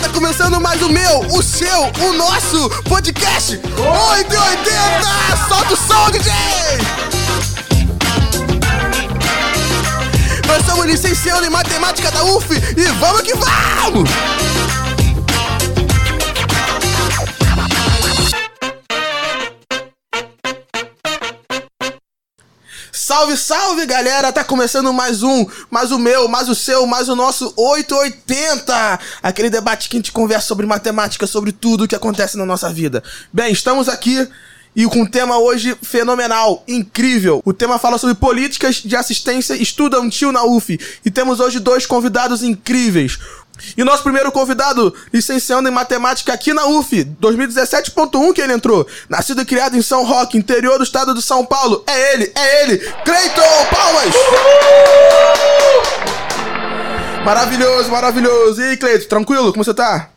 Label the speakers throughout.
Speaker 1: Tá começando mais o meu, o seu, o nosso podcast 880! Solta o som, DJ! Nós somos licenciados em matemática da UF e vamos que vamos! Salve, salve, galera! Tá começando mais um, mais o meu, mais o seu, mais o nosso 880! Aquele debate que a gente conversa sobre matemática, sobre tudo o que acontece na nossa vida. Bem, estamos aqui e com um tema hoje fenomenal, incrível. O tema fala sobre políticas de assistência estudantil na UF. E temos hoje dois convidados incríveis. E o nosso primeiro convidado, licenciando em matemática aqui na UF, 2017.1 que ele entrou. Nascido e criado em São Roque, interior do estado de São Paulo. É ele, é ele, Cleiton Palmas! Maravilhoso, maravilhoso. E aí, Cleiton, tranquilo? Como você tá?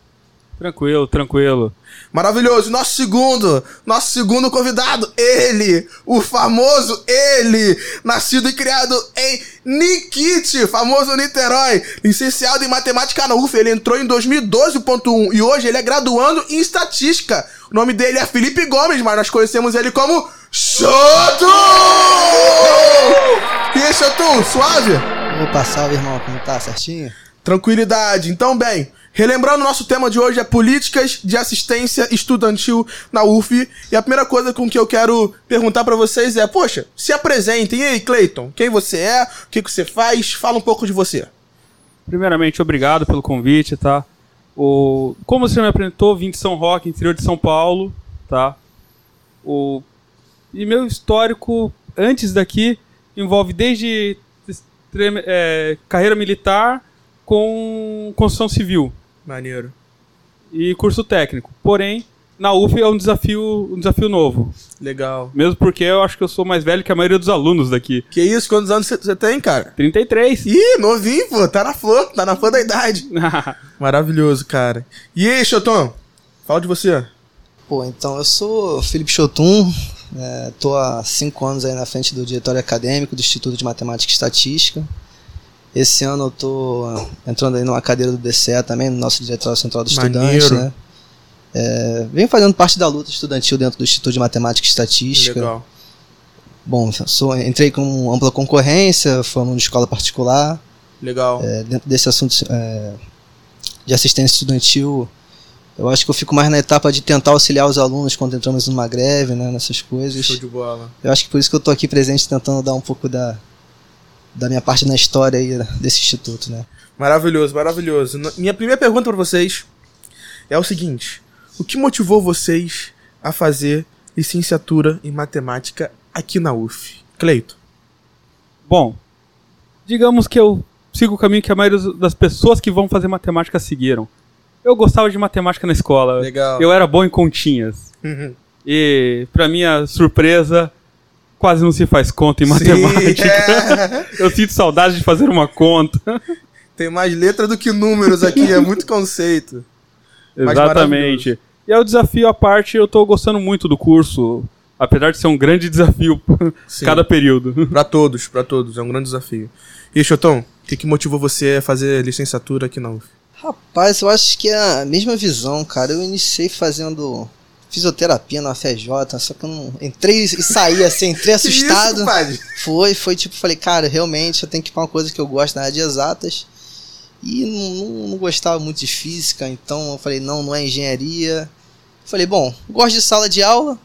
Speaker 2: Tranquilo, tranquilo.
Speaker 1: Maravilhoso. Nosso segundo, nosso segundo convidado, ele, o famoso ele, nascido e criado em Nikit, famoso Niterói, licenciado em matemática na UF. Ele entrou em 2012.1 e hoje ele é graduando em estatística. O nome dele é Felipe Gomes, mas nós conhecemos ele como Choto! E aí, Choto, suave?
Speaker 3: Opa, salve, irmão. Como tá? Certinho?
Speaker 1: Tranquilidade. Então, bem, relembrando, nosso tema de hoje é políticas de assistência estudantil na UF. E a primeira coisa com que eu quero perguntar pra vocês é, poxa, se apresentem. E aí, Cleiton, quem você é? O que, que você faz? Fala um pouco de você.
Speaker 2: Primeiramente, obrigado pelo convite, tá? O... Como você me apresentou, vim de São Roque, interior de São Paulo, tá? O... E meu histórico antes daqui envolve desde é, carreira militar com construção civil
Speaker 1: Maneiro.
Speaker 2: e curso técnico. Porém, na UF é um desafio, um desafio novo.
Speaker 1: Legal.
Speaker 2: Mesmo porque eu acho que eu sou mais velho que a maioria dos alunos daqui.
Speaker 1: Que isso? Quantos anos você- tem, cara?
Speaker 2: 33.
Speaker 1: Ih, novinho, pô. Tá na flor. Tá na flor da idade. Maravilhoso, cara. E aí, Choton? Fala de você.
Speaker 3: Pô, então eu sou Felipe Chotum, é, tô há cinco anos aí na frente do diretório acadêmico do Instituto de Matemática e Estatística. Esse ano eu tô entrando aí numa cadeira do DCE também, no nosso Diretório Central do Estudante, né? É, venho fazendo parte da luta estudantil dentro do Instituto de Matemática e Estatística.
Speaker 1: Legal.
Speaker 3: Bom, sou, entrei com ampla concorrência, aluno de escola particular.
Speaker 1: Legal.
Speaker 3: É, dentro desse assunto é, de assistência estudantil, eu acho que eu fico mais na etapa de tentar auxiliar os alunos quando entramos numa greve, né, nessas coisas.
Speaker 1: Show de bola.
Speaker 3: Eu acho que por isso que eu tô aqui presente tentando dar um pouco da, da minha parte na história aí desse instituto, né.
Speaker 1: Maravilhoso, maravilhoso. Minha primeira pergunta pra vocês é o seguinte: o que motivou vocês a fazer licenciatura em matemática aqui na UF? Cleito.
Speaker 2: Bom, digamos que eu sigo o caminho que a maioria das pessoas que vão fazer matemática seguiram. Eu gostava de matemática na escola.
Speaker 1: Legal.
Speaker 2: Eu era bom em continhas.
Speaker 1: Uhum.
Speaker 2: E, pra minha surpresa, quase não se faz conta em
Speaker 1: Sim,
Speaker 2: matemática.
Speaker 1: é.
Speaker 2: Eu sinto saudade de fazer uma conta.
Speaker 1: Tem mais letra do que números aqui, é muito conceito.
Speaker 2: Exatamente. E é o desafio à parte, eu tô gostando muito do curso. Apesar de ser um grande desafio
Speaker 1: Sim.
Speaker 2: cada período.
Speaker 1: Pra todos, pra todos, é um grande desafio. E Chotão, o que, que motivou você a fazer licenciatura aqui na UF?
Speaker 3: Rapaz, eu acho que é a mesma visão, cara. Eu iniciei fazendo fisioterapia na FJ, só que eu não entrei e saí assim, entrei assustado.
Speaker 1: Isso?
Speaker 3: Foi, foi tipo, falei, cara, realmente eu tenho que ir pra uma coisa que eu gosto na área de exatas. E não, não, gostava muito de física, então eu falei, não, não é engenharia. Falei, bom, gosto de sala de aula.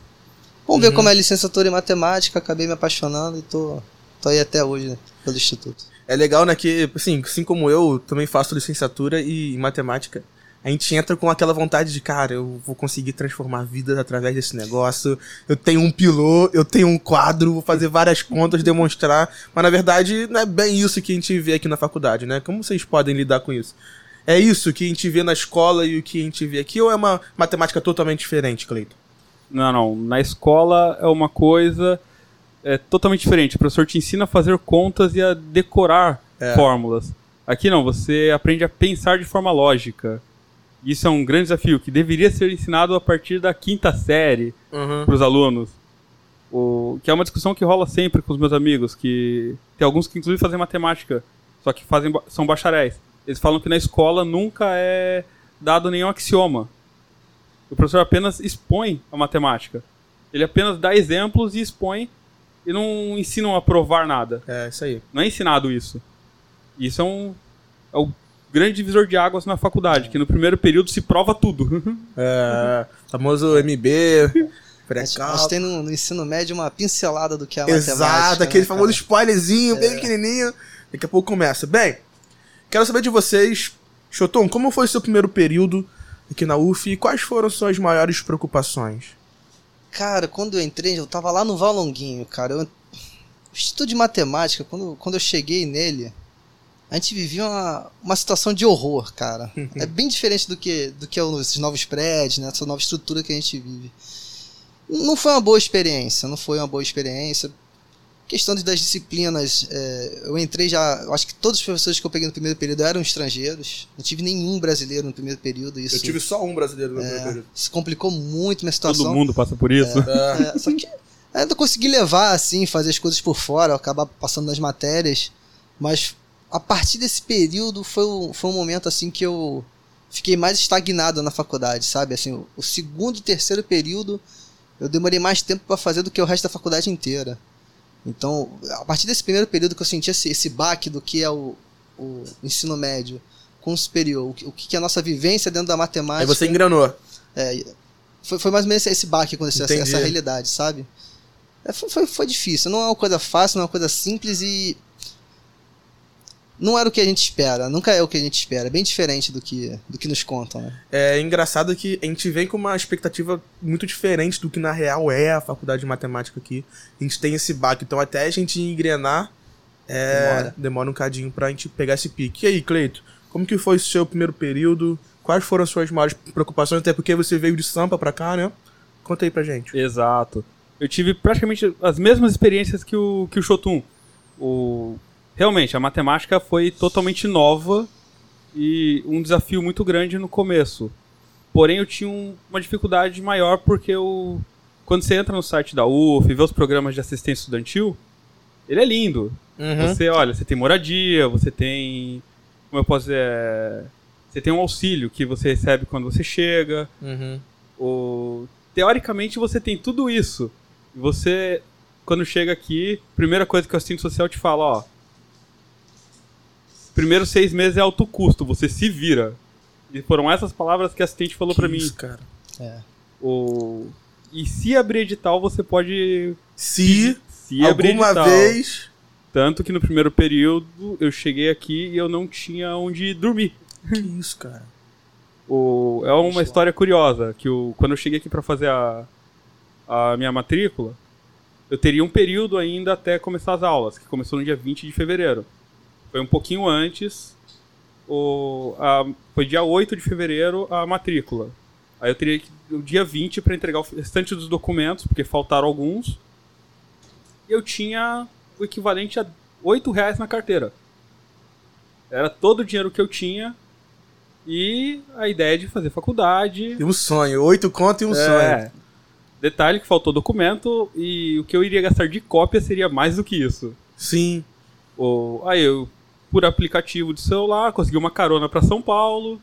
Speaker 3: Vamos ver
Speaker 1: Uhum.
Speaker 3: como é a licenciatura em matemática. Acabei me apaixonando e tô, tô aí até hoje né, pelo instituto.
Speaker 1: É legal, né, que, assim, assim como eu, também faço licenciatura e em matemática. A gente entra com aquela vontade de, cara, eu vou conseguir transformar vidas através desse negócio. Eu tenho um pilô, eu tenho um quadro, vou fazer várias contas, demonstrar. Mas na verdade, não é bem isso que a gente vê aqui na faculdade, né? Como vocês podem lidar com isso? É isso que a gente vê na escola e o que a gente vê aqui, ou é uma matemática totalmente diferente, Cleiton?
Speaker 2: Não, não. Na escola é uma coisa é, totalmente diferente. O professor te ensina a fazer contas e a decorar
Speaker 1: É.
Speaker 2: fórmulas. Aqui não, você aprende a pensar de forma lógica. Isso é um grande desafio que deveria ser ensinado a partir da quinta série
Speaker 1: Uhum.
Speaker 2: para os alunos. O, que é uma discussão que rola sempre com os meus amigos, que tem alguns que inclusive fazem matemática, só que fazem, são bacharéis. Eles falam que na escola nunca é dado nenhum axioma. O professor apenas expõe a matemática. Ele apenas dá exemplos e expõe e não ensinam a provar nada.
Speaker 1: É, isso aí.
Speaker 2: Não é ensinado isso. Isso é um é o grande divisor de águas na faculdade, que no primeiro período se prova tudo.
Speaker 1: É, famoso MB,
Speaker 3: A a
Speaker 1: pré-cal.
Speaker 3: gente tem no, no ensino médio uma pincelada do que é a matemática.
Speaker 1: Exato,
Speaker 3: né,
Speaker 1: aquele
Speaker 3: cara?
Speaker 1: famoso spoilerzinho, bem pequenininho. Daqui a pouco começa. Bem, quero saber de vocês, Choton, como foi o seu primeiro período aqui na UF e quais foram suas maiores preocupações?
Speaker 3: Cara, quando eu entrei, eu tava lá no Valonguinho, cara. Eu, o Instituto de Matemática, quando, quando eu cheguei nele, a gente vivia uma, uma situação de horror, cara. é bem diferente do que, do que os esses novos prédios, né? Essa nova estrutura que a gente vive. Não foi uma boa experiência, não foi uma boa experiência. Questão das disciplinas, é, eu entrei já. Eu acho que todos os professores que eu peguei no primeiro período eram estrangeiros. Não tive nenhum brasileiro no primeiro período. Isso,
Speaker 1: Eu tive só um brasileiro no
Speaker 3: é,
Speaker 1: primeiro período.
Speaker 3: isso complicou muito minha situação.
Speaker 2: Todo mundo passa por isso.
Speaker 3: É, só que ainda consegui levar, assim, fazer as coisas por fora, acabar passando nas matérias. Mas a partir desse período foi, o- foi um momento, assim, que eu fiquei mais estagnado na faculdade, sabe? Assim, o, o segundo e terceiro período eu demorei mais tempo para fazer do que o resto da faculdade inteira. Então, a partir desse primeiro período que eu senti esse, esse baque do que é o, o ensino médio com o superior, o que, o que é a nossa vivência dentro da matemática.
Speaker 1: Aí você engrenou.
Speaker 3: É, foi, foi mais ou menos esse baque que aconteceu, essa, essa realidade, sabe? É, foi, foi, foi difícil, não é uma coisa fácil, não é uma coisa simples e. Não era o que a gente espera, nunca é o que a gente espera, é bem diferente do que, do que nos contam, né?
Speaker 1: É engraçado que a gente vem com uma expectativa muito diferente do que na real é a faculdade de matemática aqui. A gente tem esse baque, então até a gente engrenar é, demora.
Speaker 3: Demora.
Speaker 1: um cadinho pra gente pegar esse pique. E aí, Cleito, como que foi o seu primeiro período? Quais foram as suas maiores preocupações? Até porque você veio de Sampa pra cá, né? Conta aí pra gente.
Speaker 2: Exato. Eu tive praticamente as mesmas experiências que o, que o Shotum. O... Realmente, a matemática foi totalmente nova e um desafio muito grande no começo. Porém, eu tinha um- uma dificuldade maior porque eu, quando você entra no site da UF e vê os programas de assistência estudantil, ele é lindo.
Speaker 1: Uhum.
Speaker 2: Você, olha, você tem moradia, você tem. Como eu posso dizer? é, Você tem um auxílio que você recebe quando você chega.
Speaker 1: Uhum.
Speaker 2: O... Teoricamente você tem tudo isso. E você, quando chega aqui, primeira coisa que o assistente social te fala, ó. Primeiros seis meses é alto custo, você se vira. E foram essas palavras que a assistente falou pra
Speaker 1: Que
Speaker 2: mim.
Speaker 1: Isso, cara.
Speaker 3: É.
Speaker 2: O... E se abrir edital, você pode.
Speaker 1: Se
Speaker 2: Se abrir
Speaker 1: alguma
Speaker 2: edital.
Speaker 1: vez.
Speaker 2: Tanto que no primeiro período eu cheguei aqui e eu não tinha onde dormir.
Speaker 1: Que isso, cara.
Speaker 2: O, é uma história curiosa, que o, quando eu cheguei aqui para fazer a, a minha matrícula, eu teria um período ainda até começar as aulas, que começou no dia 20 de fevereiro. Foi um pouquinho antes, o, a, foi dia 8 de fevereiro a matrícula. Aí eu teria que, o dia 20 para entregar o restante dos documentos, porque faltaram alguns. E eu tinha o equivalente a 8 reais na carteira. Era todo o dinheiro que eu tinha e a ideia de fazer faculdade.
Speaker 1: E um sonho. Oito conto e um sonho.
Speaker 2: É. Detalhe que faltou documento e o que eu iria gastar de cópia seria mais do que isso.
Speaker 1: Sim.
Speaker 2: O, aí eu, por aplicativo de celular, consegui uma carona para São Paulo.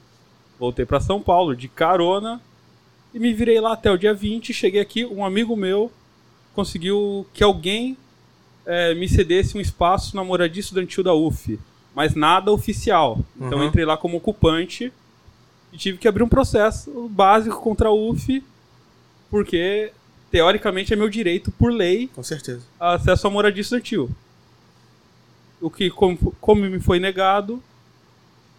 Speaker 2: Voltei para São Paulo de carona e me virei lá até o dia 20. Cheguei aqui, um amigo meu conseguiu que alguém eh, me cedesse um espaço na moradia estudantil da UF, mas nada oficial. Então
Speaker 1: Uhum.
Speaker 2: entrei lá como ocupante e tive que abrir um processo básico contra a UF, porque teoricamente é meu direito por lei
Speaker 1: Com certeza.
Speaker 2: acesso à moradia estudantil. O que, como, como me foi negado,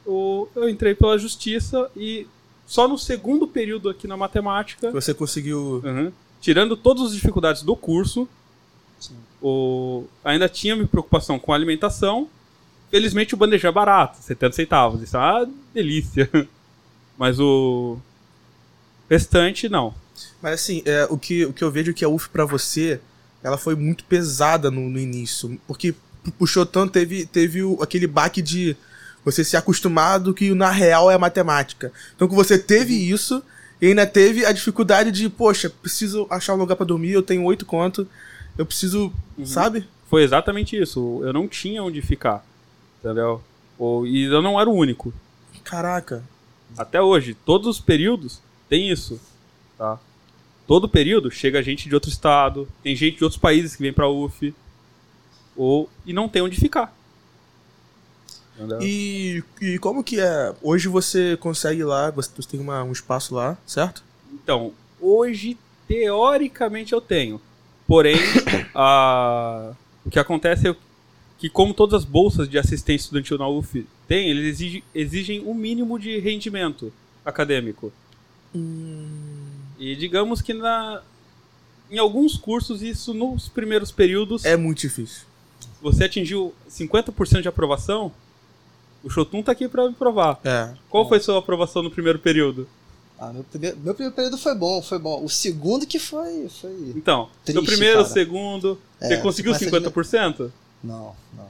Speaker 2: o- eu entrei pela justiça e só no segundo período aqui na matemática,
Speaker 1: Você conseguiu.
Speaker 2: uhum, tirando todas as dificuldades do curso,
Speaker 3: Sim.
Speaker 2: o, ainda tinha minha preocupação com a alimentação. Felizmente o bandeja é barato, 70 centavos. Isso é uma delícia. Mas o restante, não.
Speaker 1: Mas assim, é, o, que, o que eu vejo que a UF pra você, ela foi muito pesada no, no início. Porque o Chotan teve, teve o- aquele baque de você ser acostumado que na real é matemática. Então que você teve isso e ainda teve a dificuldade de, poxa, preciso achar um lugar pra dormir, eu tenho oito conto. eu preciso,
Speaker 2: Uhum.
Speaker 1: sabe?
Speaker 2: Foi exatamente isso. Eu não tinha onde ficar. Entendeu? Ou- E eu não era o único.
Speaker 1: Caraca.
Speaker 2: Até hoje, todos os períodos tem isso, tá? Todo período chega gente de outro estado, tem gente de outros países que vem pra UF, ou e não tem onde ficar.
Speaker 1: E, e como que é? Hoje você consegue ir lá, você você tem uma- um espaço lá, certo?
Speaker 2: Então, hoje teoricamente eu tenho, porém a- o que acontece é que como todas as bolsas de assistência estudantil na UF têm, eles exigem, exigem um mínimo de rendimento acadêmico. E digamos que na em alguns cursos isso nos primeiros períodos
Speaker 1: É muito difícil.
Speaker 2: Você atingiu 50% de aprovação. O Shotun tá aqui pra me provar.
Speaker 1: É.
Speaker 2: Qual foi sua aprovação no primeiro período?
Speaker 3: Ah, meu, primeiro, meu primeiro período foi bom, foi bom. O segundo que foi. foi...
Speaker 2: Então, no primeiro,
Speaker 3: cara.
Speaker 2: segundo,
Speaker 3: É,
Speaker 2: você conseguiu
Speaker 3: você começa
Speaker 2: 50%?
Speaker 3: Não, não.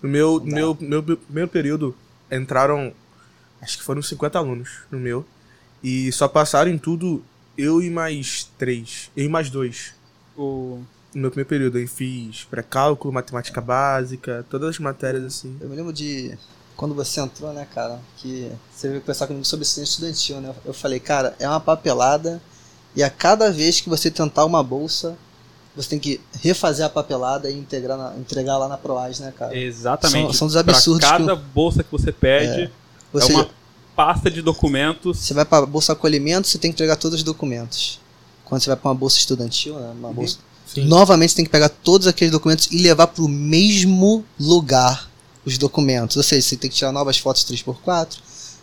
Speaker 1: No meu,
Speaker 3: Não dá.
Speaker 1: meu, meu primeiro período entraram, acho que foram 50 alunos no meu. E só passaram em tudo eu e mais três. Eu e mais dois.
Speaker 2: O...
Speaker 1: No meu primeiro período eu fiz pré-cálculo, matemática básica, todas as matérias assim.
Speaker 3: Eu me lembro de quando você entrou, né, cara, que você veio conversar comigo sobre assistência estudantil, né? Eu falei, cara, é uma papelada e a cada vez que você tentar uma bolsa, você tem que refazer a papelada e integrar na- entregar lá na Proaz, né, cara?
Speaker 2: Exatamente.
Speaker 3: São- são dos absurdos
Speaker 2: Pra cada
Speaker 3: que
Speaker 2: bolsa que você pede, é,
Speaker 3: Ou seja,
Speaker 2: uma pasta de documentos.
Speaker 3: você vai para bolsa acolhimento, você tem que entregar todos os documentos. Quando você vai para uma bolsa estudantil, né, uma
Speaker 1: Uhum.
Speaker 3: bolsa,
Speaker 1: Sim.
Speaker 3: novamente você tem que pegar todos aqueles documentos e levar para o mesmo lugar os documentos. Ou seja, você tem que tirar novas fotos 3x4,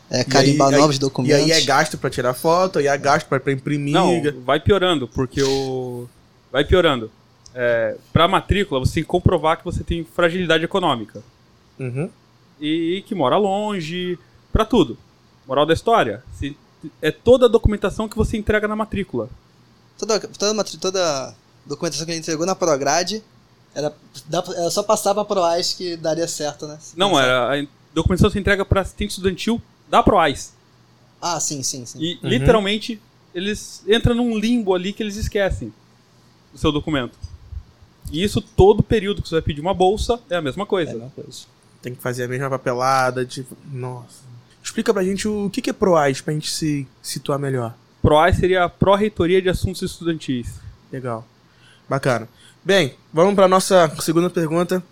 Speaker 3: é, carimbar
Speaker 1: aí-
Speaker 3: novos
Speaker 1: E
Speaker 3: documentos.
Speaker 1: aí é gasto pra tirar foto, aí é gasto pra, pra imprimir.
Speaker 2: Não, vai piorando, porque o. Vai piorando. É, pra matrícula, você tem que comprovar que você tem fragilidade econômica.
Speaker 1: Uhum.
Speaker 2: E que mora longe, pra tudo. Moral da história, se- é toda a documentação que você entrega na matrícula.
Speaker 3: Toda, toda, toda documentação que ele entregou na Prograde era, era só passar pra Proaz que daria certo, né? Se
Speaker 2: Não,
Speaker 3: pensar.
Speaker 2: era a documentação que você entrega pra assistente estudantil da Proais.
Speaker 3: Ah, sim, sim, sim.
Speaker 2: E
Speaker 1: Uhum.
Speaker 2: literalmente eles entram num limbo ali que eles esquecem o seu documento. E isso todo período que você vai pedir uma bolsa é a mesma
Speaker 3: É a
Speaker 2: coisa.
Speaker 3: mesma coisa.
Speaker 1: Tem que fazer a mesma papelada, tipo. Nossa. Explica pra gente o que que é PROAS pra gente se situar melhor.
Speaker 2: PROAS seria a Pró-Reitoria de Assuntos Estudantis.
Speaker 1: Legal. Bacana. Bem, vamos pra nossa segunda pergunta.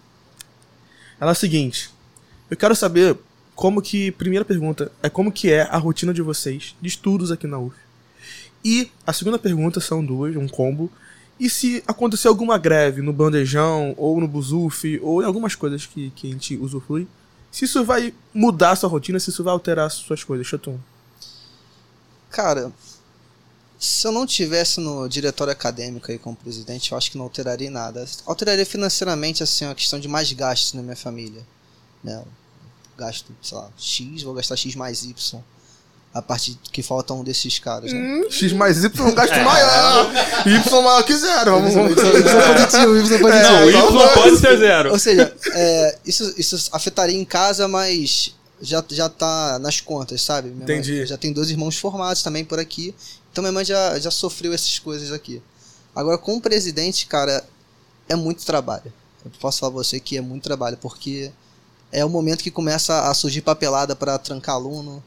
Speaker 1: Ela é a seguinte. Eu quero saber como que. Primeira pergunta é como que é a rotina de vocês de estudos aqui na UF. E a segunda pergunta são duas, um combo. E se acontecer alguma greve no bandejão, ou no Buzuf, ou em algumas coisas que, que a gente usufrui, se isso vai mudar a sua rotina, se isso vai alterar as suas coisas, Chaton.
Speaker 3: Cara, se eu não tivesse no diretório acadêmico aí como presidente, eu acho que não alteraria nada. Alteraria financeiramente, assim, a questão de mais gastos na minha família. Né? Gasto, sei lá, X, vou gastar X mais Y. A parte que falta um desses caras, né?
Speaker 1: Hum, X mais Y é um gasto maior. Y maior que zero. Vamos, vamos.
Speaker 3: Y positivo, Y positivo.
Speaker 1: É,
Speaker 2: Não, o Y pode ser zero.
Speaker 3: Ou seja, é, isso, isso afetaria em casa, mas já, já tá nas contas, sabe? Minha mãe
Speaker 1: Entendi.
Speaker 3: já tem dois irmãos formados também por aqui. Então minha mãe já, já sofreu essas coisas aqui. Agora, com o presidente, cara, é muito trabalho. Eu posso falar pra você que é muito trabalho, porque é o momento que começa a surgir papelada para trancar aluno,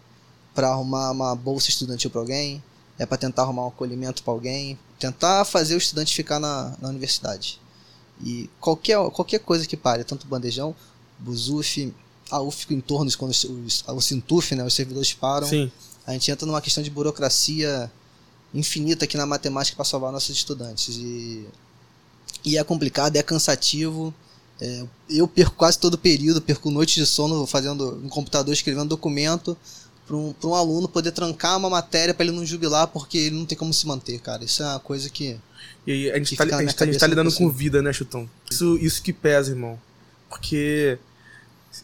Speaker 3: para arrumar uma bolsa estudantil para alguém, é para tentar arrumar um acolhimento para alguém, tentar fazer o estudante ficar na, na universidade. E qualquer, qualquer coisa que pare, tanto bandejão, Buzuf, a UF em torno, quando os, os, o Sintuf, né, os servidores param,
Speaker 1: Sim.
Speaker 3: a gente entra numa questão de burocracia infinita aqui na matemática para salvar nossos estudantes. E, e é complicado, é cansativo. É, eu perco quase todo o período, perco noites de sono fazendo no computador, escrevendo documento para um, pra um aluno poder trancar uma matéria para ele não jubilar porque ele não tem como se manter, cara. Isso é uma coisa que.
Speaker 1: E aí, a gente,
Speaker 3: Que
Speaker 1: tá, tá, lidando com
Speaker 3: consigo.
Speaker 1: vida, né, Chutão? Isso, isso que pesa, irmão. Porque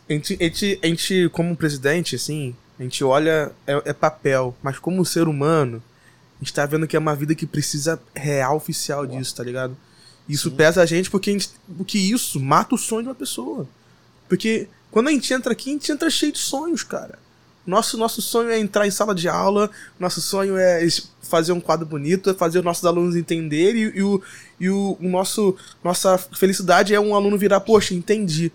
Speaker 1: a gente, a, gente, a gente, como presidente, assim, a gente olha, é, é papel, mas como ser humano, a gente tá vendo que é uma vida que precisa real, oficial disso, tá ligado? Isso
Speaker 3: Sim.
Speaker 1: pesa a gente porque, a gente porque isso mata o sonho de uma pessoa. Porque quando a gente entra aqui, a gente entra cheio de sonhos, cara. Nosso, nosso sonho é entrar em sala de aula, nosso sonho é fazer um quadro bonito, é fazer os nossos alunos entenderem e, e o, e o, o nosso nossa felicidade é um aluno virar, poxa, entendi.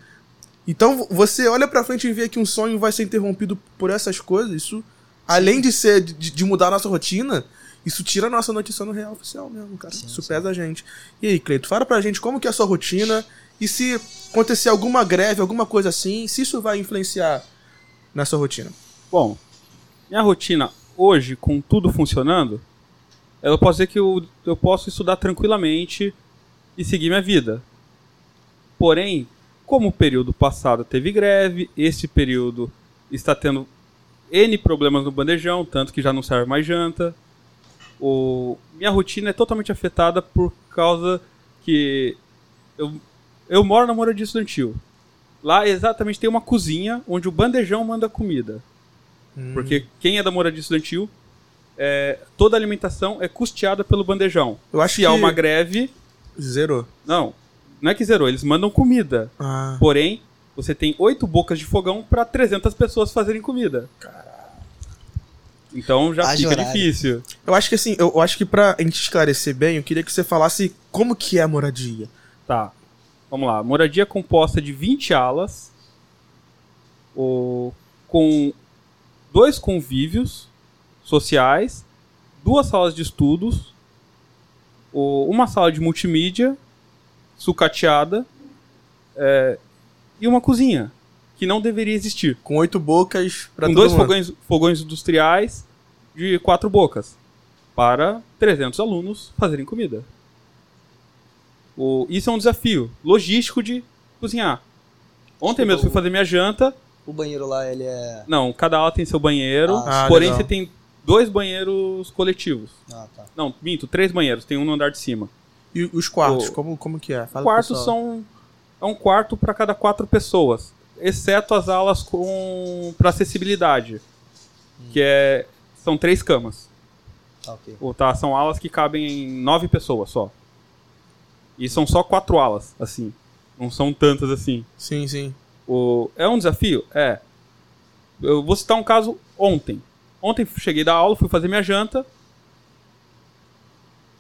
Speaker 1: Então você olha pra frente e vê que um sonho vai ser interrompido por essas coisas, isso, além de ser de, de mudar a nossa rotina, isso tira a nossa notícia no real oficial mesmo, cara.
Speaker 3: Sim,
Speaker 1: isso
Speaker 3: sim.
Speaker 1: pesa a gente. E aí, Cleito, fala pra gente como que é a sua rotina e se acontecer alguma greve, alguma coisa assim, se isso vai influenciar na sua rotina.
Speaker 2: Bom, minha rotina hoje, com tudo funcionando, eu posso dizer que eu, eu posso estudar tranquilamente e seguir minha vida. Porém, como o período passado teve greve, esse período está tendo N problemas no bandejão, tanto que já não serve mais janta. O, minha rotina é totalmente afetada por causa que eu, eu moro na moradia estudantil. Lá exatamente tem uma cozinha onde o bandejão manda comida. Porque quem é da moradia estudantil, é, toda a alimentação é custeada pelo bandejão.
Speaker 1: Eu acho
Speaker 2: Se
Speaker 1: que
Speaker 2: há uma greve,
Speaker 1: zerou.
Speaker 2: não, não é que zerou, eles mandam comida.
Speaker 1: Ah,
Speaker 2: Porém, você tem oito bocas de fogão para 300 pessoas fazerem comida. Então já
Speaker 3: Haja
Speaker 2: fica
Speaker 3: horário.
Speaker 2: difícil.
Speaker 1: eu acho que assim, eu, eu acho que pra gente esclarecer bem, eu queria que você falasse como que é a moradia.
Speaker 2: Tá. Vamos lá. Moradia é composta de 20 alas, o, com dois convívios sociais, duas salas de estudos, o, uma sala de multimídia, sucateada, é, e uma cozinha, que não deveria existir.
Speaker 1: Com oito bocas pra
Speaker 2: com dois
Speaker 1: mundo.
Speaker 2: fogões, fogões industriais de quatro bocas para 300 alunos fazerem comida. O, isso é um desafio logístico de cozinhar. Ontem mesmo fui fazer minha janta.
Speaker 3: O banheiro lá, ele é.
Speaker 2: Não, cada ala tem seu banheiro,
Speaker 1: Ah,
Speaker 2: porém
Speaker 1: legal.
Speaker 2: você tem dois banheiros coletivos.
Speaker 3: Ah, tá.
Speaker 2: Não, minto, três banheiros, tem um no andar de cima.
Speaker 1: E os quartos,
Speaker 2: O-
Speaker 1: como, como que é? Fala
Speaker 2: quartos são é um quarto para cada quatro pessoas, exceto as alas com para acessibilidade, que é são três camas.
Speaker 3: Tá, ok.
Speaker 2: Ou tá, são alas que cabem em nove pessoas só. E são só quatro alas, assim. Não são tantas assim.
Speaker 1: Sim, sim.
Speaker 2: O, é um desafio? É. Eu vou citar um caso ontem. Ontem cheguei da aula, fui fazer minha janta.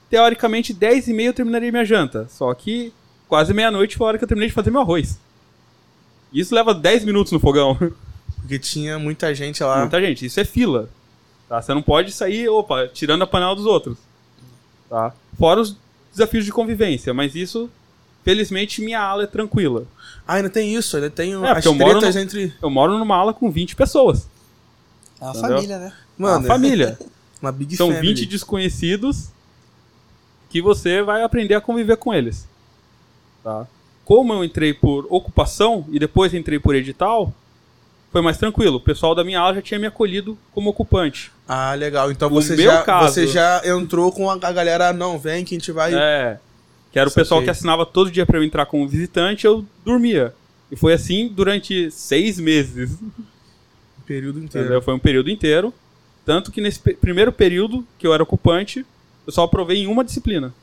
Speaker 2: Teoricamente, 10 e meia eu terminaria minha janta. Só que quase meia-noite foi a hora que eu terminei de fazer meu arroz. Isso leva 10 minutos no fogão.
Speaker 1: Porque tinha muita gente lá.
Speaker 2: Muita gente. Isso é fila. Tá? Você não pode sair, opa, tirando a panela dos outros. Tá? Fora os desafios de convivência. Mas isso, felizmente, minha ala é tranquila.
Speaker 1: Ah, ainda tem isso, ainda tem
Speaker 2: É,
Speaker 1: as
Speaker 2: porque eu moro
Speaker 1: tretas
Speaker 2: no-
Speaker 1: entre.
Speaker 2: Eu moro numa ala com 20 pessoas.
Speaker 3: É uma
Speaker 2: Entendeu?
Speaker 3: família, né?
Speaker 1: Mano,
Speaker 2: Uma família.
Speaker 1: uma big
Speaker 2: São
Speaker 1: family.
Speaker 2: 20 desconhecidos que você vai aprender a conviver com eles. Tá? Como eu entrei por ocupação e depois entrei por edital, foi mais tranquilo. O pessoal da minha ala já tinha me acolhido como ocupante.
Speaker 1: Ah, legal. Então
Speaker 2: O
Speaker 1: você já,
Speaker 2: caso-
Speaker 1: você já entrou com a galera, não, vem que a gente vai.
Speaker 2: É. Que era o pessoal que assinava todo dia pra eu entrar como visitante, eu dormia. E foi assim durante seis meses.
Speaker 1: O período inteiro.
Speaker 2: Entendeu? Foi um período inteiro. Tanto que nesse primeiro período que eu era ocupante, eu só aprovei em uma disciplina.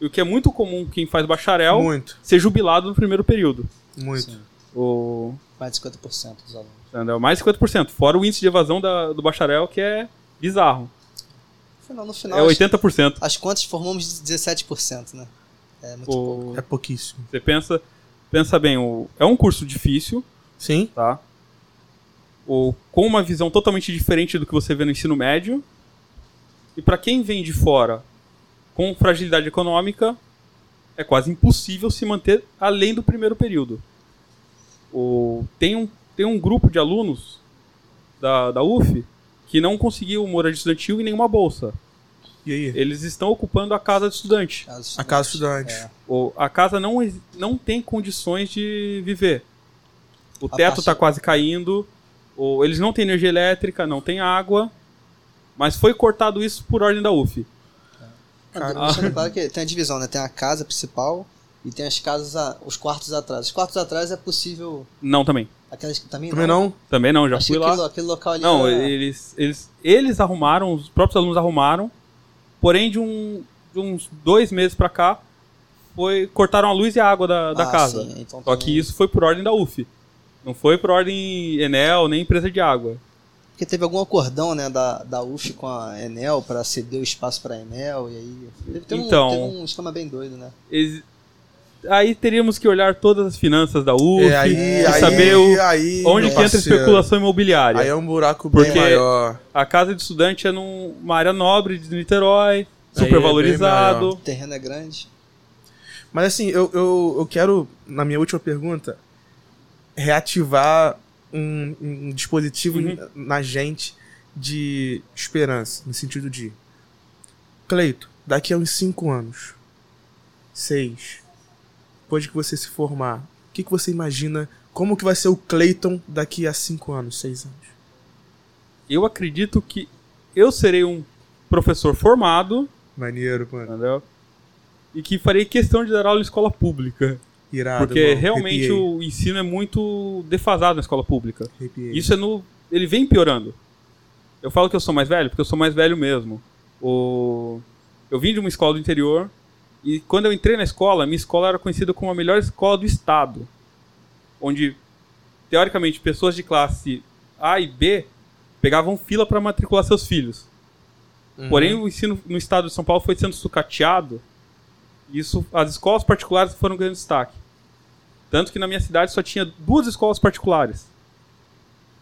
Speaker 2: E o que é muito comum quem faz bacharel
Speaker 1: Muito,
Speaker 2: ser jubilado no primeiro período.
Speaker 1: muito.
Speaker 3: Sim.
Speaker 2: O,
Speaker 3: Mais de 50% dos alunos.
Speaker 2: Mais de 50%. Fora o índice de evasão da- do bacharel, que é bizarro.
Speaker 3: No final, no final
Speaker 2: É
Speaker 3: as,
Speaker 2: 80%.
Speaker 3: as contas formamos 17%, né? É muito pouco.
Speaker 2: O,
Speaker 1: É pouquíssimo.
Speaker 2: você pensa, pensa bem, o, é um curso difícil,
Speaker 1: Sim?
Speaker 2: tá? O, com uma visão totalmente diferente do que você vê no ensino médio. E para quem vem de fora com fragilidade econômica, é quase impossível se manter além do primeiro período. O, tem, um, tem um grupo de alunos da, da UF que não conseguiu moradia estudantil e nenhuma bolsa.
Speaker 1: E aí?
Speaker 2: Eles estão ocupando a casa de estudante.
Speaker 1: A casa estudante.
Speaker 3: É.
Speaker 2: O, a casa não, não tem condições de viver. O
Speaker 3: A
Speaker 2: teto está quase caindo. O, eles não têm energia elétrica, não tem água. Mas foi cortado isso por ordem da UF.
Speaker 1: Cara,
Speaker 3: Deixando claro que tem a divisão, né? Tem a casa principal e tem as casas, a- os quartos atrás. Os quartos atrás é possível.
Speaker 2: Não, também.
Speaker 3: Aquelas que também,
Speaker 1: Também não?
Speaker 2: Também não, já
Speaker 3: Achei
Speaker 2: fui
Speaker 3: que
Speaker 2: lá.
Speaker 3: aquele, aquele local ali.
Speaker 2: Não,
Speaker 3: era-
Speaker 2: eles, eles, eles arrumaram, os próprios alunos arrumaram. Porém, de, um, de uns dois meses pra cá, foi, cortaram a luz e a água da, da
Speaker 3: Ah,
Speaker 2: casa.
Speaker 3: sim, então
Speaker 2: Só
Speaker 3: também-
Speaker 2: que isso foi por ordem da UF. Não foi por ordem Enel, nem empresa de água.
Speaker 3: Porque teve algum acordão, né, da, da UF com a Enel para ceder o espaço para a Enel, e aí. Teve, teve
Speaker 2: Então-
Speaker 3: um, teve um esquema bem doido, né?
Speaker 2: Ex- Aí teríamos que olhar todas as finanças da UF
Speaker 1: É, aí,
Speaker 2: e
Speaker 1: aí,
Speaker 2: saber o-
Speaker 1: aí,
Speaker 2: onde entra a
Speaker 1: parceiro,
Speaker 2: especulação imobiliária.
Speaker 1: Aí é um buraco
Speaker 2: Porque-
Speaker 1: bem maior.
Speaker 2: A casa de estudante é numa área nobre de Niterói,
Speaker 1: é
Speaker 2: super
Speaker 1: bem
Speaker 2: valorizado.
Speaker 3: O terreno é grande.
Speaker 1: Mas assim, eu, eu, eu quero, na minha última pergunta, reativar um, um dispositivo
Speaker 2: Uhum.
Speaker 1: na gente de esperança, no sentido de Cleito, daqui a uns 5 anos, 6, depois que você se formar, o que, que você imagina? Como que vai ser o Cleiton daqui a 5 anos, 6 anos?
Speaker 2: Eu acredito que eu serei um professor formado,
Speaker 1: Maneiro, mano.
Speaker 2: entendeu? E que farei questão de dar aula em escola pública.
Speaker 1: Irado,
Speaker 2: Porque realmente
Speaker 1: Arrepiei,
Speaker 2: o ensino é muito defasado na escola pública.
Speaker 1: arrepiei.
Speaker 2: Isso é no. Ele vem piorando. Eu falo que eu sou mais velho, porque eu sou mais velho mesmo. O... Eu vim de uma escola do interior. E quando eu entrei na escola, minha escola era conhecida como a melhor escola do estado. Onde, teoricamente, pessoas de classe A e B pegavam fila para matricular seus filhos.
Speaker 1: Uhum.
Speaker 2: Porém, o ensino no estado de São Paulo foi sendo sucateado. Isso, as escolas particulares foram ganhando destaque. Tanto que na minha cidade só tinha duas escolas particulares.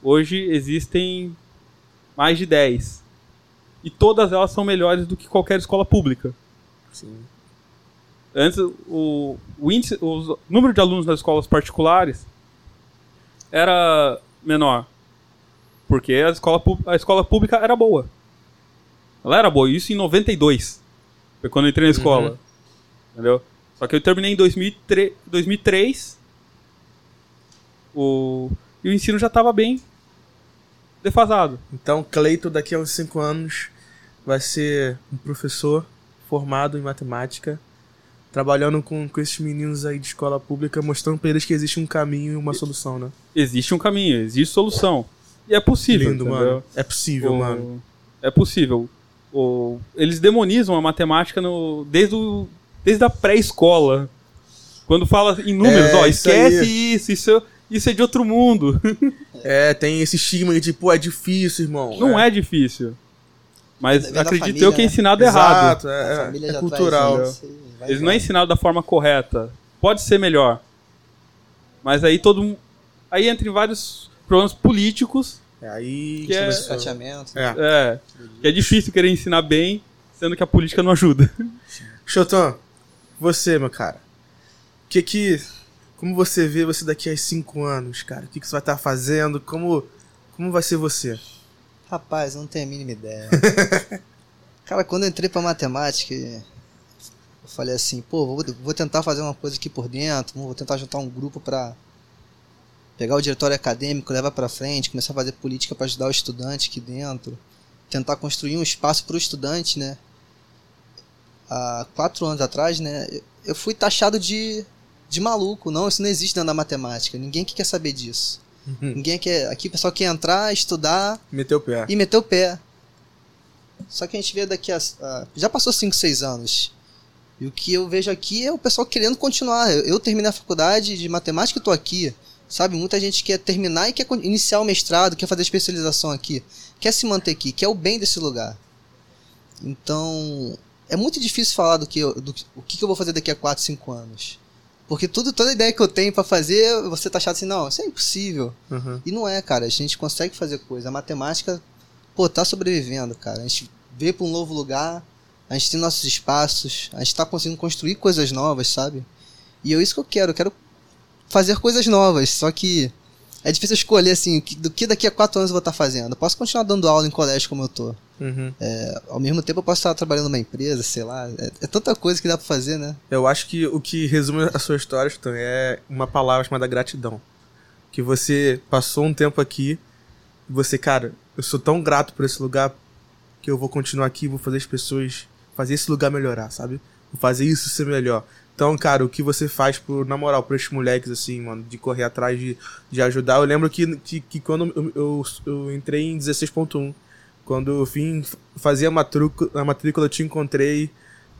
Speaker 2: Hoje existem mais de 10. E todas elas são melhores do que qualquer escola pública.
Speaker 1: Sim.
Speaker 2: Antes, o, o, índice, o número de alunos nas escolas particulares era menor. Porque a escola, a escola pública era boa. Ela era boa. Isso em 92. Foi quando eu entrei na escola. Entendeu? Só que eu terminei em 2003. 2003 o, e o ensino já estava bem defasado.
Speaker 1: Então, Cleito, daqui a uns 5 anos, vai ser um professor formado em matemática, trabalhando com, com esses meninos aí de escola pública, mostrando pra eles que existe um caminho e uma solução, né?
Speaker 2: Existe um caminho, existe solução. E é possível.
Speaker 1: Lindo,
Speaker 2: entendeu?
Speaker 1: mano. É possível,
Speaker 2: O-
Speaker 1: mano.
Speaker 2: É possível. O- Eles demonizam a matemática no... desde, o... desde a pré-escola. Quando fala em números,
Speaker 1: É,
Speaker 2: ó,
Speaker 1: isso
Speaker 2: esquece
Speaker 1: aí.
Speaker 2: isso, isso, é- isso é de outro mundo.
Speaker 1: É, tem esse estigma de, pô, é difícil, irmão.
Speaker 2: Não é difícil. Mas acredito
Speaker 3: família,
Speaker 2: eu que é
Speaker 3: né?
Speaker 2: ensinado errado.
Speaker 1: Exato,
Speaker 3: A
Speaker 1: é,
Speaker 3: família
Speaker 1: é, é cultural.
Speaker 3: isso
Speaker 2: Eles não é ensinado da forma correta. Pode ser melhor. Mas aí todo mu- Aí entra em vários problemas políticos.
Speaker 1: É, aí...
Speaker 2: Que é-
Speaker 3: Sucateamento.
Speaker 1: É.
Speaker 2: É. Que é difícil querer ensinar bem, sendo que a política não ajuda.
Speaker 1: Chotão, você, meu cara. Que que... Como você vê você daqui a 5 anos, cara? O que, que você vai estar fazendo? Como... Como vai ser você?
Speaker 3: Rapaz, eu não tenho a mínima ideia. Cara, quando eu entrei pra matemática, eu falei assim, pô, vou, vou tentar fazer uma coisa aqui por dentro, vou tentar juntar um grupo pra pegar o diretório acadêmico, levar pra frente, começar a fazer política pra ajudar o estudante aqui dentro, tentar construir um espaço pro estudante, né? Há quatro anos atrás, né, eu- fui taxado de, de maluco. Não, isso não existe dentro da matemática. Ninguém aqui quer saber disso. Ninguém quer. Aqui o pessoal quer entrar, estudar,
Speaker 1: Meteu o pé.
Speaker 3: e meteu o pé. Só que a gente vê daqui a. a- já passou 5, 6 anos. E o que eu vejo aqui é o pessoal querendo continuar. Eu, eu terminei a faculdade de matemática e tô aqui. Sabe? Muita gente quer terminar e quer iniciar o mestrado, quer fazer especialização aqui. Quer se manter aqui, quer o bem desse lugar. Então. É muito difícil falar do que eu, do, o que que eu vou fazer daqui a 4, 5 anos. Porque tudo, toda ideia que eu tenho pra fazer, você tá achando assim, não, isso é impossível.
Speaker 1: Uhum.
Speaker 3: E não é, cara. A gente consegue fazer coisa. A matemática, pô, tá sobrevivendo, cara. A gente veio pra um novo lugar, a gente tem nossos espaços, a gente tá conseguindo construir coisas novas, sabe? E é isso que eu quero. Eu quero fazer coisas novas. Só que é difícil escolher, assim, do que daqui a quatro anos eu vou estar fazendo. Eu posso continuar dando aula em colégio como eu tô.
Speaker 1: Uhum.
Speaker 3: Ao mesmo tempo eu posso estar trabalhando numa empresa, sei lá. É, é tanta coisa que dá pra fazer, né?
Speaker 1: Eu acho que o que resume a sua história, Chotão, é uma palavra chamada gratidão. Que você passou um tempo aqui e você, cara, eu sou tão grato por esse lugar que eu vou continuar aqui, vou fazer as pessoas, fazer esse lugar melhorar, sabe? Vou fazer isso ser melhor. Então, cara, o que você faz por, na moral, por esses moleques, assim, mano, de correr atrás de, de ajudar. Eu lembro que, que, que quando eu, eu, eu entrei em 16.1, quando eu vim fazer a matrícula, a matrícula, eu te encontrei.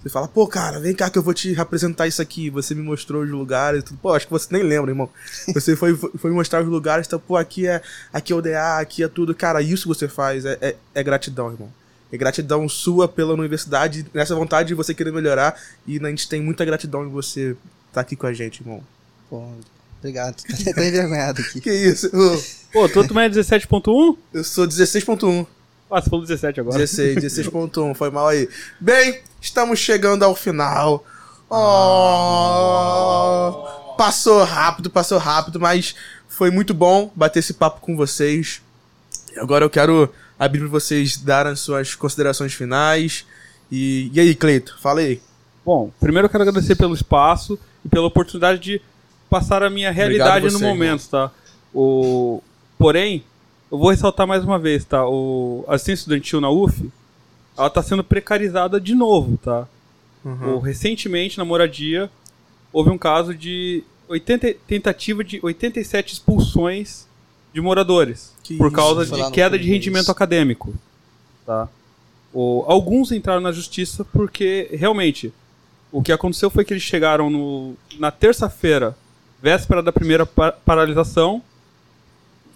Speaker 1: Você fala, pô, cara, vem cá que eu vou te representar isso aqui. Você me mostrou os lugares. Tudo. Pô, acho que você nem lembra, irmão. Você foi, foi mostrar os lugares, então, pô, aqui é, aqui é o DA, aqui é tudo. Cara, isso que você faz é, é, é gratidão, irmão. É gratidão sua pela universidade, nessa vontade de você querer melhorar. E a gente tem muita gratidão em você estar tá aqui com a gente, irmão.
Speaker 3: Pô, obrigado. Tô envergonhado aqui.
Speaker 1: que isso?
Speaker 2: Pô, tu também é 17.1?
Speaker 1: Eu sou 16.1.
Speaker 2: Ah, você falou 17 agora.
Speaker 1: 16, 16.1, foi mal aí. Bem, estamos chegando ao final. Oh, passou rápido, passou rápido, mas foi muito bom bater esse papo com vocês. E agora eu quero abrir para vocês darem as suas considerações finais. E, e aí, Cleito, fala aí.
Speaker 2: Bom, primeiro eu quero agradecer pelo espaço e pela oportunidade de passar a minha realidade você, no momento, tá? O... Porém, eu vou ressaltar mais uma vez, tá? O assistência estudantil na UF, ela tá sendo precarizada de novo, tá? Uhum. O, recentemente, na moradia, houve um caso de 80, tentativa de 87 expulsões de moradores que por causa de queda de rendimento isso. acadêmico, tá? O, alguns entraram na justiça porque, realmente, o que aconteceu foi que eles chegaram no, na terça-feira, véspera da primeira par paralisação,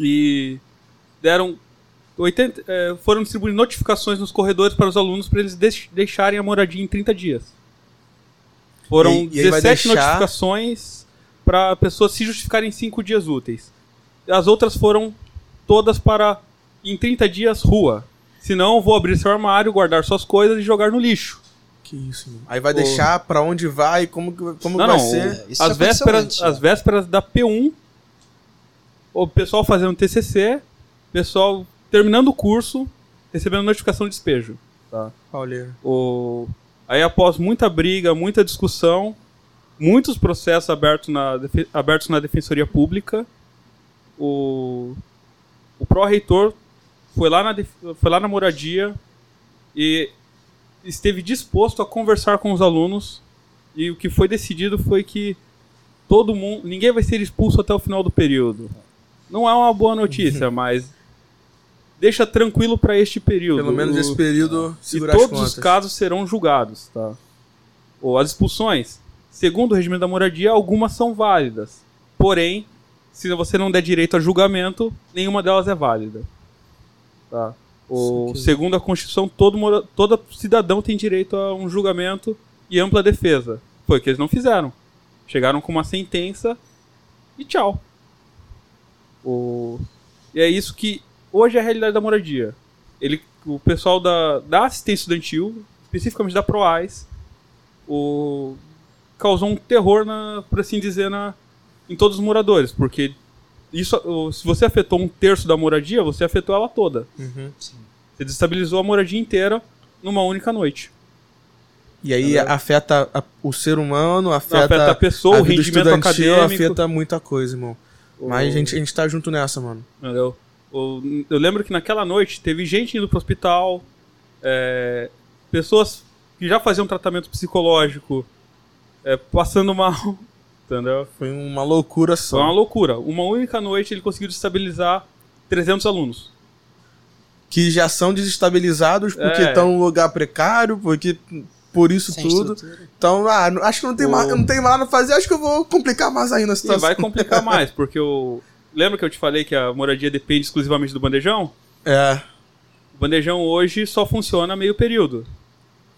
Speaker 2: e deram 80, é, foram distribuir notificações nos corredores para os alunos para eles deixarem a moradia em 30 dias. Foram e, e 17 deixar... notificações para pessoas se justificarem em 5 dias úteis. As outras foram todas para em 30 dias rua. Senão vou abrir seu armário, guardar suas coisas e jogar no lixo.
Speaker 1: Que isso, mano. Aí vai deixar para onde vai, como, como não, vai não, ser.
Speaker 2: As vésperas, antes, as vésperas da P1, o pessoal fazendo TCC, pessoal terminando o curso, recebendo notificação de despejo. Tá?
Speaker 1: Olha.
Speaker 2: O... Aí após muita briga, muita discussão, muitos processos abertos na, abertos na Defensoria Pública, o, o pró-reitor foi, lá na foi lá na moradia e esteve disposto a conversar com os alunos e o que foi decidido foi que todo mundo, ninguém vai ser expulso até o final do período. Não é uma boa notícia, mas deixa tranquilo para este período.
Speaker 1: Pelo menos esse período
Speaker 2: E todos os casos serão julgados, tá? Ou as expulsões, segundo o regime da moradia, algumas são válidas. Porém, se você não der direito a julgamento, nenhuma delas é válida. Tá? O, segundo a Constituição, todo, todo cidadão tem direito a um julgamento e ampla defesa. Foi o que eles não fizeram. Chegaram com uma sentença e tchau. O, e é isso que hoje é a realidade da moradia. Ele, o pessoal da, da assistência estudantil, especificamente da PROAIS, o, causou um terror, na, por assim dizer, na, em todos os moradores, porque isso, se você afetou um terço da moradia, você afetou ela toda.
Speaker 1: Uhum.
Speaker 2: Você desestabilizou a moradia inteira numa única noite.
Speaker 1: E aí Entendeu? afeta a, o ser humano, afeta,
Speaker 2: afeta a pessoa, a o rendimento acadêmico.
Speaker 1: afeta muita coisa, irmão. O... Mas a gente, a gente tá junto nessa, mano.
Speaker 2: Entendeu? Eu lembro que naquela noite teve gente indo pro hospital, é, pessoas que já faziam tratamento psicológico é, passando mal, entendeu?
Speaker 1: Foi uma loucura só.
Speaker 2: Foi uma loucura. Uma única noite ele conseguiu desestabilizar 300 alunos.
Speaker 1: Que já são desestabilizados porque é. estão em um lugar precário, porque por isso Sem tudo. Estrutura. Então, ah, acho que não tem, o... mais, não tem mais nada a fazer, acho que eu vou complicar mais ainda a situação.
Speaker 2: E vai complicar mais, porque o, Lembra que eu te falei que a moradia depende exclusivamente do bandejão?
Speaker 1: É.
Speaker 2: O bandejão hoje só funciona meio período.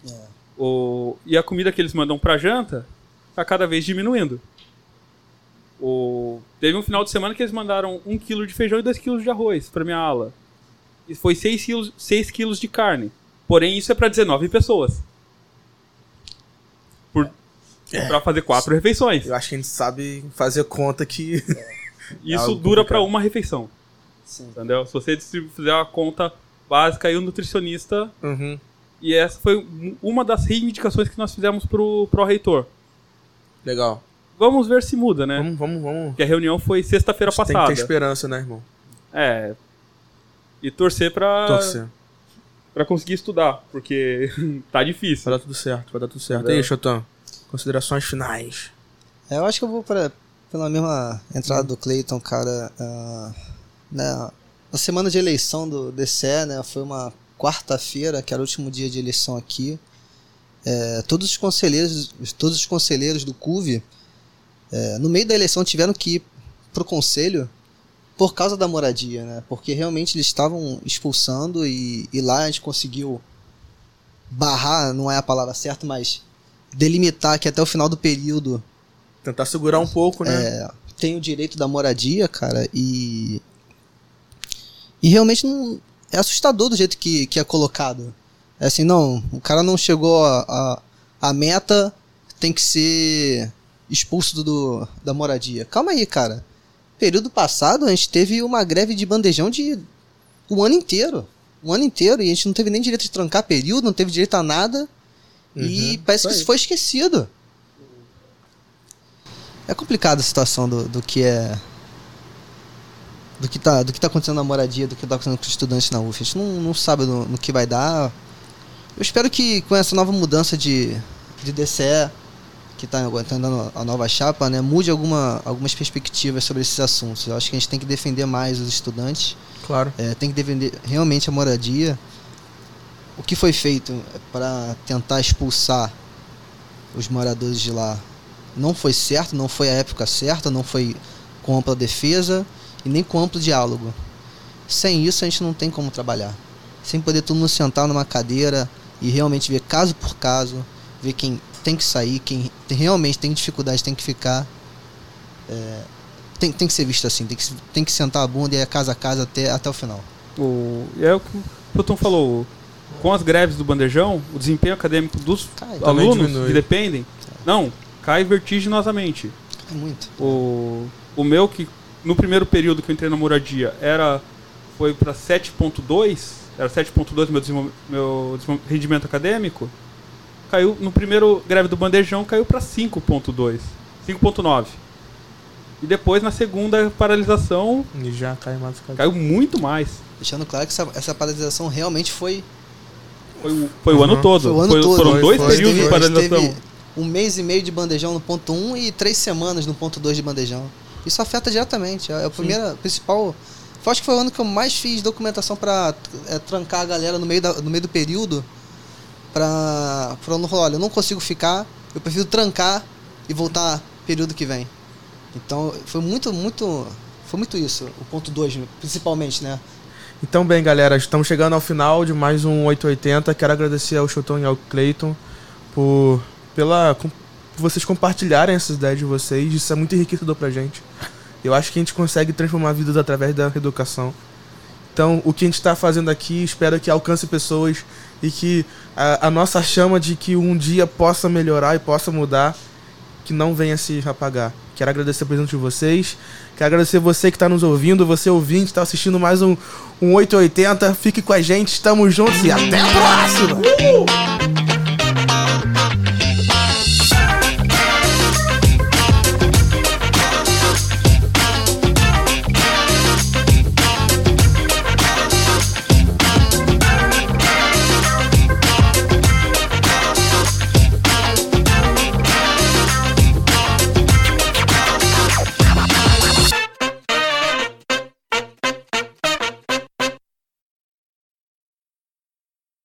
Speaker 2: É. O... E a comida que eles mandam pra janta tá cada vez diminuindo. O... Teve um final de semana que eles mandaram um quilo de feijão e dois quilos de arroz pra minha ala. E foi seis quilos, seis quilos de carne. Porém, isso é para 19 pessoas. Por... É. Pra fazer quatro refeições.
Speaker 1: Eu acho que a gente sabe fazer conta que. É.
Speaker 2: Isso dura para uma refeição. Sim. Entendeu? Se você fizer uma conta básica e um nutricionista.
Speaker 1: Uhum.
Speaker 2: E essa foi uma das reivindicações que nós fizemos pro, pro reitor.
Speaker 1: Legal.
Speaker 2: Vamos ver se muda, né?
Speaker 1: Vamos, vamos, vamos.
Speaker 2: Porque a reunião foi sexta-feira passada. Tem
Speaker 1: que ter esperança, né, irmão?
Speaker 2: É. E torcer pra.
Speaker 1: Torcer.
Speaker 2: Pra conseguir estudar, porque tá difícil.
Speaker 1: Vai dar tudo certo, vai dar tudo certo. E aí, Chotão? Considerações finais.
Speaker 3: É, eu acho que eu vou pra, pela mesma entrada do Clayton, cara, uh, né, na semana de eleição do DCE, né, foi uma quarta-feira, que era o último dia de eleição aqui. é, todos os conselheiros, todos os conselheiros do CUV, é, no meio da eleição tiveram que ir pro conselho por causa da moradia, né? Porque realmente eles estavam expulsando e, e lá a gente conseguiu barrar, não é a palavra certa, mas delimitar que até o final do período
Speaker 1: Tentar segurar um pouco, né?
Speaker 3: é, tem o direito da moradia, cara, e. E realmente não. É assustador do jeito que, que é colocado. É assim, não, o cara não chegou a, a, a meta, tem que ser expulso do, da moradia. Calma aí, cara. Período passado a gente teve uma greve de bandejão de um ano inteiro. Um ano inteiro, e a gente não teve nem direito de trancar período, não teve direito a nada. e
Speaker 1: Uhum,
Speaker 3: parece que
Speaker 1: isso
Speaker 3: foi esquecido. É complicada a situação do, do que é. Do que, tá, do que tá acontecendo na moradia, do que tá acontecendo com os estudantes na UF. A gente não, não sabe no, no que vai dar. Eu espero que com essa nova mudança de, de DCE, que tá agora tá a nova chapa, né, mude alguma, algumas perspectivas sobre esses assuntos. Eu acho que a gente tem que defender mais os estudantes.
Speaker 1: Claro.
Speaker 3: É, tem que defender realmente a moradia. O que foi feito para tentar expulsar os moradores de lá não foi certo, não foi a época certa, não foi com ampla defesa e nem com amplo diálogo. Sem isso a gente não tem como trabalhar. Sem poder todo mundo sentar numa cadeira e realmente ver caso por caso, ver quem tem que sair, quem tem- realmente tem dificuldade tem que ficar. É, tem, tem que ser visto assim, tem que, tem que sentar a bunda e ir casa a casa até, até o final.
Speaker 2: O, é o que o Plutão falou. Com as greves do bandejão, o desempenho acadêmico dos
Speaker 3: Cai,
Speaker 2: alunos que dependem, não, cai vertiginosamente.
Speaker 3: cai muito.
Speaker 2: O, o meu, que no primeiro período que eu entrei na moradia, era foi para 7.2, era 7.2 meu, meu rendimento acadêmico, caiu no primeiro greve do bandejão, caiu para 5.2, 5.9. E depois na segunda paralisação
Speaker 1: E já cai mais cai.
Speaker 2: caiu muito mais.
Speaker 3: Deixando claro que essa, essa paralisação realmente foi,
Speaker 2: Foi o, foi o
Speaker 1: Uhum.
Speaker 2: ano todo.
Speaker 3: foi o ano
Speaker 2: Foi-
Speaker 3: todo.
Speaker 2: Foram
Speaker 1: Foi,
Speaker 2: dois
Speaker 1: foi.
Speaker 2: períodos
Speaker 3: Teve-
Speaker 2: de paralisação.
Speaker 3: um mês e meio de bandejão no ponto 1 e três semanas no ponto 2 de bandejão. Isso afeta diretamente. É a primeira, principal. Eu acho que foi o ano que eu mais fiz documentação pra é, trancar a galera no meio, da, no meio do período. Pra, pra não falar, olha, eu não consigo ficar, eu prefiro trancar e voltar período que vem. Então foi muito, muito. Foi muito isso, o ponto 2, principalmente, né?
Speaker 1: Então, bem, galera, estamos chegando ao final de mais um 880. Quero agradecer ao Chotão e ao Clayton por, pela, por vocês compartilharem essas ideias de vocês. Isso é muito enriquecedor pra gente. Eu acho que a gente consegue transformar vidas através da educação. Então, o que a gente está fazendo aqui, espero que alcance pessoas e que a, a nossa chama de que um dia possa melhorar e possa mudar, que não venha se apagar. Quero agradecer a presença de vocês. Quero agradecer você que está nos ouvindo, você ouvinte, está assistindo mais um, um 880. Fique com a gente, estamos juntos e até a próxima!